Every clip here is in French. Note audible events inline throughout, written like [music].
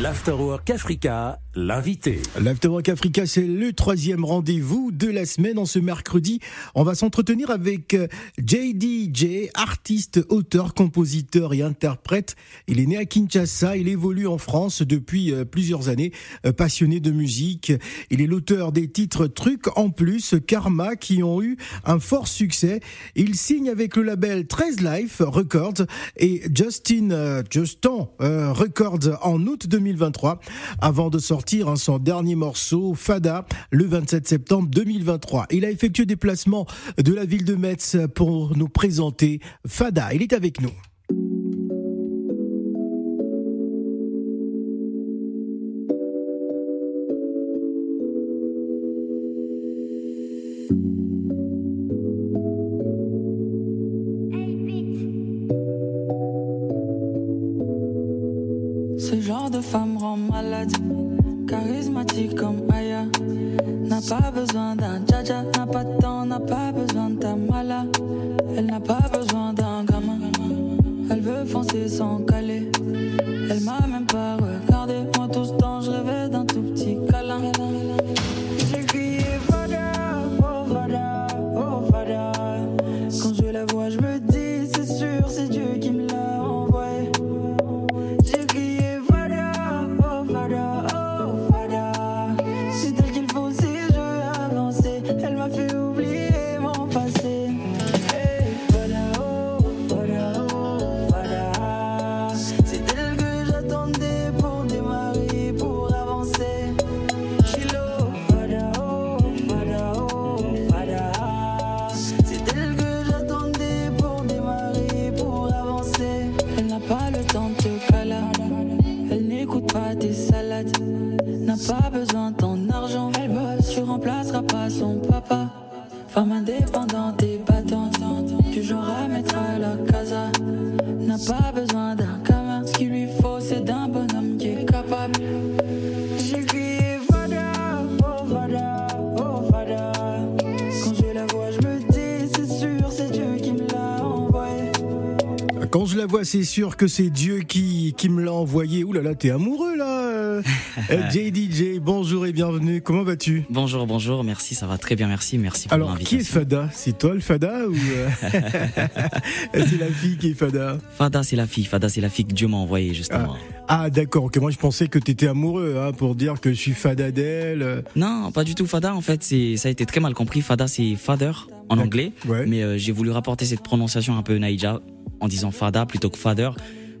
L'Afterwork Africa, l'invité. L'Afterwork Africa, c'est le troisième rendez-vous de la semaine. En ce mercredi, on va s'entretenir avec euh, JDJ, artiste, auteur, compositeur et interprète. Il est né à Kinshasa, il évolue en France depuis euh, plusieurs années, euh, passionné de musique. Il est l'auteur des titres Trucs en plus, Karma, qui ont eu un fort succès. Il signe avec le label 13 Life Records et Justin, Justin Records en août 2020 2023 avant de sortir son dernier morceau Fada le 27 septembre 2023. Il a effectué des placements de la ville de Metz pour nous présenter Fada. Il est avec nous. Femme rend malade, charismatique comme Aya. N'a pas besoin d'un jaja, n'a pas de temps, n'a pas besoin de ta mala. Elle n'a pas besoin d'un gamin, elle veut foncer sans caler. Elle m'a même pas regardé, moi tout tu remplaceras pas son papa. Femme indépendante et battante. Du genre à mettre la casa. N'a pas besoin d'un gamin. Ce qu'il lui faut, c'est d'un bonhomme qui est capable. J'ai crié Fada, oh Fada, oh Fada. Quand je la vois, je me dis, c'est sûr, c'est Dieu qui me l'a envoyé. Quand je la vois, c'est sûr que c'est Dieu qui, me l'a envoyé. Ouh là là, t'es amoureux là [laughs] JDJ, bonjour et bienvenue. Comment vas-tu? Bonjour, bonjour, merci, ça va très bien, merci, merci pour Alors, qui est l'invitation. Fada? C'est toi le Fada ou euh, [laughs] c'est la fille qui est Fada? Fada, c'est la fille, Fada, c'est la fille que Dieu m'a envoyée, justement. Ah d'accord, ok. Moi je pensais que t'étais amoureux hein, pour dire que je suis Fada d'elle. euh. Non, pas du tout, Fada, en fait, c'est, ça a été très mal compris. Fada, c'est father en anglais, Ouais. mais euh, j'ai voulu rapporter cette prononciation un peu naïja en disant Fada plutôt que father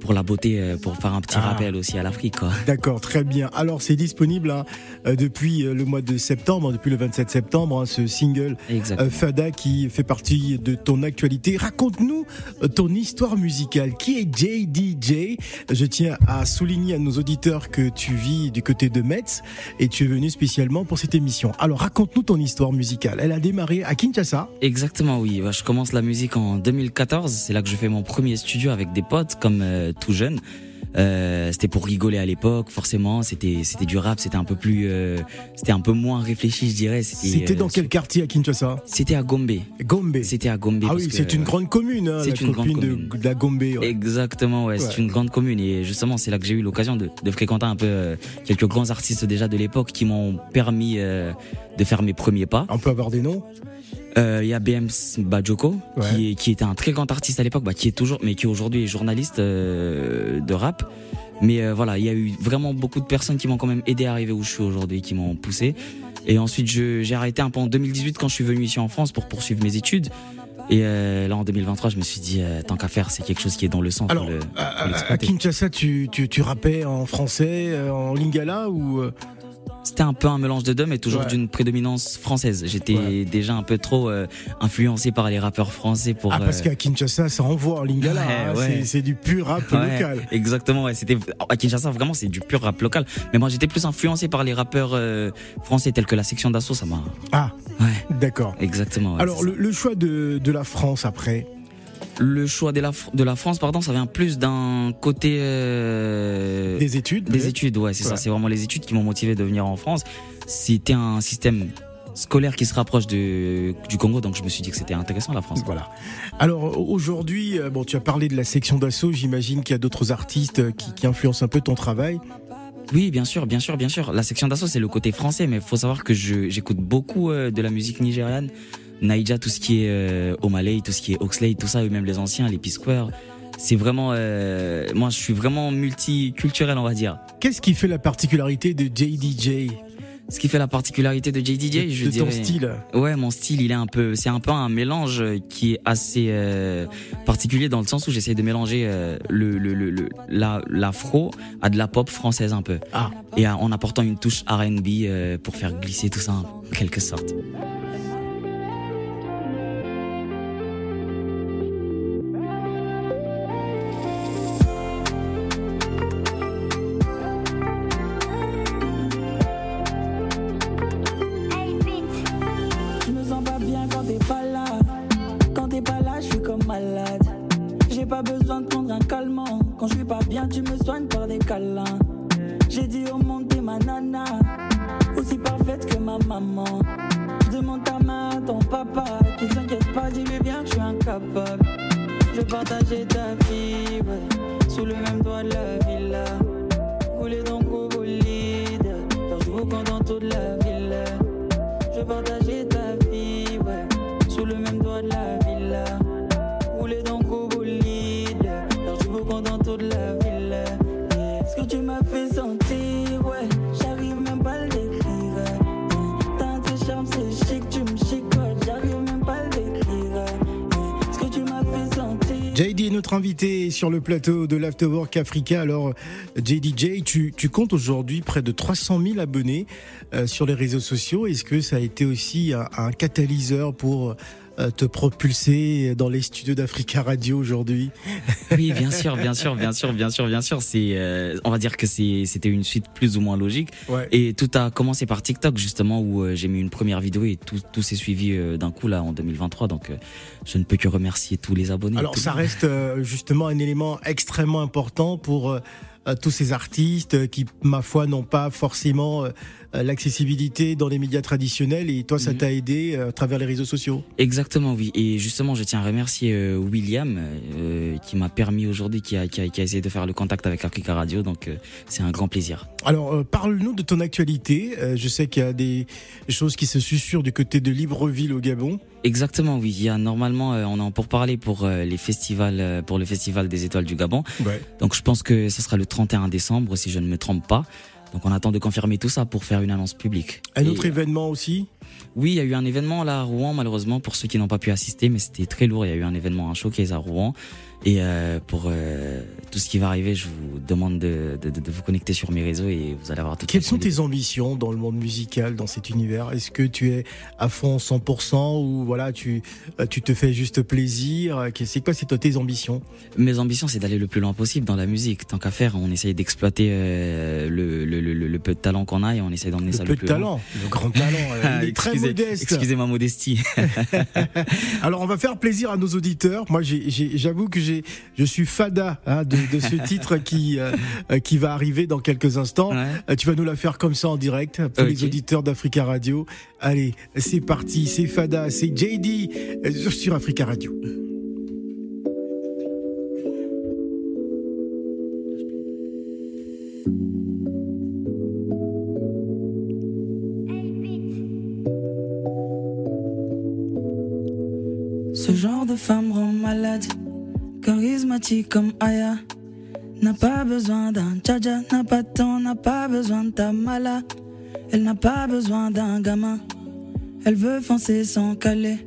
pour la beauté, euh, pour faire un petit Ah. rappel aussi à l'Afrique. D'accord, très bien. Alors c'est disponible hein, euh, depuis euh, le mois de septembre, depuis le 27 septembre, hein, ce single Exactement. Fada qui fait partie de ton actualité. Raconte-nous ton histoire musicale. Qui est JDJ Je tiens à souligner à nos auditeurs que tu vis du côté de Metz et tu es venu spécialement pour cette émission. Alors raconte-nous ton histoire musicale. Elle a démarré à Kinshasa. Exactement, oui. Bah, je commence la musique en 2014. C'est là que je fais mon premier studio avec des potes, comme euh, tout jeune. Euh, c'était pour rigoler à l'époque, forcément. C'était c'était du rap, c'était un peu plus, euh, c'était un peu moins réfléchi, je dirais. C'était euh, dans quel quartier à Kinshasa? C'était à Gombe. Gombe. C'était à Gombe. Ah oui, c'est une euh, grande commune, hein, c'est la une grande de, commune. de la Gombe. ouais. Exactement, ouais, Ouais. c'est une grande commune et justement c'est là que j'ai eu l'occasion de, de fréquenter un peu euh, quelques grands artistes déjà de l'époque qui m'ont permis euh, de faire mes premiers pas. On peut avoir des noms? Euh, Il y a BM Bajoko Ouais. qui, est, qui était un très grand artiste à l'époque, bah, qui est toujours, mais qui aujourd'hui est journaliste euh, de rap. Mais euh, voilà, il y a eu vraiment beaucoup de personnes qui m'ont quand même aidé à arriver où je suis aujourd'hui, qui m'ont poussé. Et ensuite, j'ai arrêté un peu en 2018 quand je suis venu ici en France pour poursuivre mes études. Et euh, là, en 2023, je me suis dit, euh, tant qu'à faire, c'est quelque chose qui est dans le sang. Alors, le- à, à-. Kinshasa, tu, tu, tu rappais en français, euh, en lingala ou euh, C'était un peu un mélange de deux, mais toujours Ouais. d'une prédominance française. J'étais Ouais. déjà un peu trop euh, influencé par les rappeurs français pour. Ah, parce euh, qu'à Kinshasa, ça envoie en lingala. Ouais, hein, c'est- du pur rap local. Exactement, ouais. C'était à Kinshasa vraiment c'est du pur rap local. Mais moi j'étais plus influencé par les rappeurs euh, français tels que la section d'assaut, ça m'a. Ah, Ouais, d'accord. exactement. ouais, Alors, le, le choix de, de la France après? Le choix de la de la France, pardon, ça vient plus d'un côté euh, Des études des études. Ouais, c'est Ouais. ça. C'est vraiment les études qui m'ont motivé de venir en France. C'était un système scolaire qui se rapproche de, du Congo, donc je me suis dit que c'était intéressant la France. Voilà. Alors aujourd'hui, euh, bon, tu as parlé de la section d'assaut. J'imagine qu'il y a d'autres artistes euh, qui, qui influencent un peu ton travail. Oui, bien sûr, bien sûr, bien sûr. La section d'assaut, c'est le côté français, mais il faut savoir que j'écoute beaucoup de la musique nigériane. Naija, tout ce qui est euh, Omaley, tout ce qui est Oxley, tout ça, eux même les anciens, les P-Square. C'est vraiment, euh, moi, je suis vraiment multiculturel, on va dire. Qu'est-ce qui fait la particularité de JDJ ce qui fait la particularité de JDJ, je de ton style. Ouais, mon style, il est un peu, c'est un peu un mélange qui est assez euh, particulier dans le sens où j'essaie de mélanger euh, le, le, le, la l'afro à de la pop française un peu. Ah. Et en apportant une touche R&B euh, pour faire glisser tout ça en quelque sorte. tu me soignes par des câlins. J'ai dit au monde t'es ma nana, aussi parfaite que ma maman. Je demande ta main à ton papa, qui s'inquiète pas, dis-lui bien que je suis incapable. Je partageais ta vie, sous le même toit de la villa. Rouler donc au bolide, faire joue quand dans toute la ville. Je partageais ta invité sur le plateau de l'Afterwork Africa. Alors, JDJ, tu, tu comptes aujourd'hui près de 300 000 abonnés euh, sur les réseaux sociaux. Est-ce que ça a été aussi un catalyseur pour te propulser dans les studios d'Africa Radio aujourd'hui [laughs] Oui, bien sûr, bien sûr, bien sûr, bien sûr, bien sûr. C'est, euh, on va dire que c'était une suite plus ou moins logique. Et tout a commencé par TikTok justement où euh, j'ai mis une première vidéo et tout, tout s'est suivi d'un coup là en 2023. Donc, je ne peux que remercier tous les abonnés. Alors, ça reste justement un élément extrêmement important pour tous ces artistes qui, ma foi, n'ont pas forcément euh, l'accessibilité dans les médias traditionnels et toi ça mhm. t'a aidé euh, à travers les réseaux sociaux. Exactement oui et justement je tiens à remercier euh, William qui m'a permis aujourd'hui qui a, qui, a, qui a, essayé de faire le contact avec Africa Radio donc c'est un grand plaisir. Alors parle-nous de ton actualité. je sais qu'il y a des choses qui se susurrent du côté de Libreville au Gabon. Exactement, oui. Il y a normalement, on est en pour parler pour les festivals, pour le festival des étoiles du Gabon. Ouais. Donc je pense que ce sera le 31 décembre, si je ne me trompe pas. Donc on attend de confirmer tout ça pour faire une annonce publique. Un autre événement aussi Oui, il y a eu un événement là à Rouen malheureusement pour ceux qui n'ont pas pu assister, mais c'était très lourd. Il y a eu un événement, un showcase à Rouen et euh, pour euh, tout ce qui va arriver, je vous demande de, de, de, vous connecter sur mes réseaux et vous allez avoir tout. Quelles sont tes ambitions dans le monde musical, dans cet univers? Est-ce que tu es à fond 100% ou voilà, tu, euh, tu te fais juste plaisir? C'est quoi c'est tes ambitions? Mes ambitions, c'est d'aller le plus loin possible dans la musique. Tant qu'à faire, on essaye d'exploiter euh, le, le, le, le, peu de talent qu'on a et on essaye d'emmener ça le plus talent, le grand talent. [laughs] très modeste. Excusez ma modestie. [laughs] Alors, on va faire plaisir à nos auditeurs. Moi, j'avoue que je suis fada hein, de, ce titre qui euh, euh, qui va arriver dans quelques instants. Euh, tu vas nous la faire comme ça en direct pour les auditeurs d'Africa Radio. Allez, c'est parti, c'est fada, c'est JD sur Africa Radio. Ce genre de femme rend malade charismatique comme Aya. N'a pas besoin d'un tchaja, n'a pas de temps, n'a pas besoin de ta mala. Elle n'a pas besoin d'un gamin, elle veut foncer sans caler.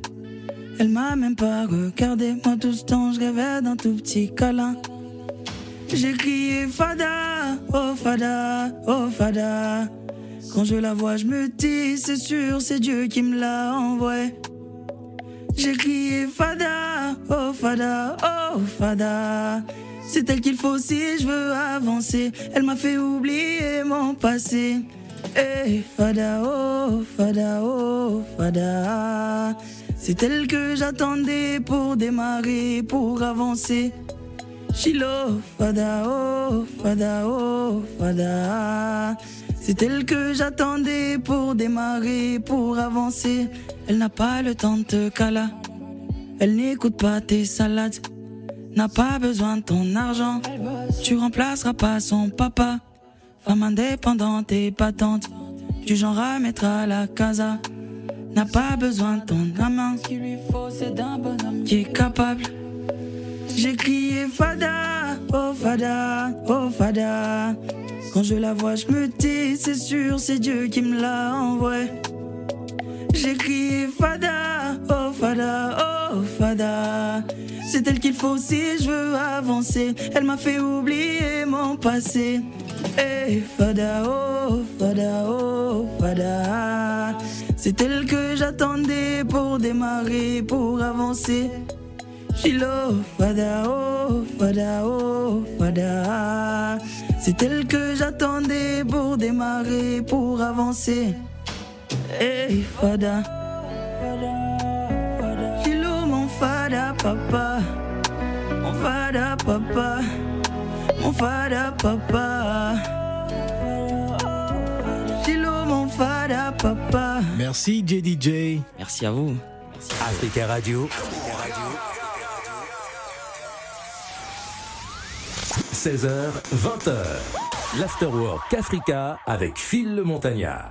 Elle m'a même pas regardé, moi tout ce temps je rêvais d'un tout petit câlin. J'ai crié Fada, oh Fada, oh Fada. Quand je la vois, je me dis, c'est sûr, c'est Dieu qui me l'a envoyé. J'ai crié Fada, oh Fada, oh Fada. C'est elle qu'il faut si je veux avancer. Elle m'a fait oublier mon passé. Eh Fada, oh Fada, oh Fada. C'est elle que j'attendais pour démarrer, pour avancer. Chilo, Fada, oh Fada, oh Fada. C'est elle que j'attendais pour démarrer, pour avancer. Elle n'a pas le temps de te cala. Elle n'écoute pas tes salades. N'a pas besoin de ton argent. Tu remplaceras pas son papa. Femme indépendante et patente, du genre à mettre à la casa. N'a pas besoin de ton gamin, ce qu'il lui faut c'est d'un bonhomme qui est capable. J'ai crié Fada, oh Fada, oh Fada. Quand je la vois, je me dis, c'est sûr, c'est Dieu qui me l'a envoyé. J'ai crié Fada, oh Fada, oh Fada. C'est elle qu'il faut si je veux avancer. Elle m'a fait oublier mon passé. Eh Fada, oh Fada, oh Fada. C'est elle que j'attendais pour démarrer, pour avancer. Chilo, Fada, oh Fada, oh Fada. C'est elle que j'attendais pour démarrer, pour avancer. Hey Fada. Chilo, mon Fada, papa. Mon Fada, papa. Mon Fada, papa. Chilo, mon Fada, papa. Merci JDJ. Merci à vous. Africa Radio. 16h, 20h. L'Afterwork Africa avec Phil le Montagnard.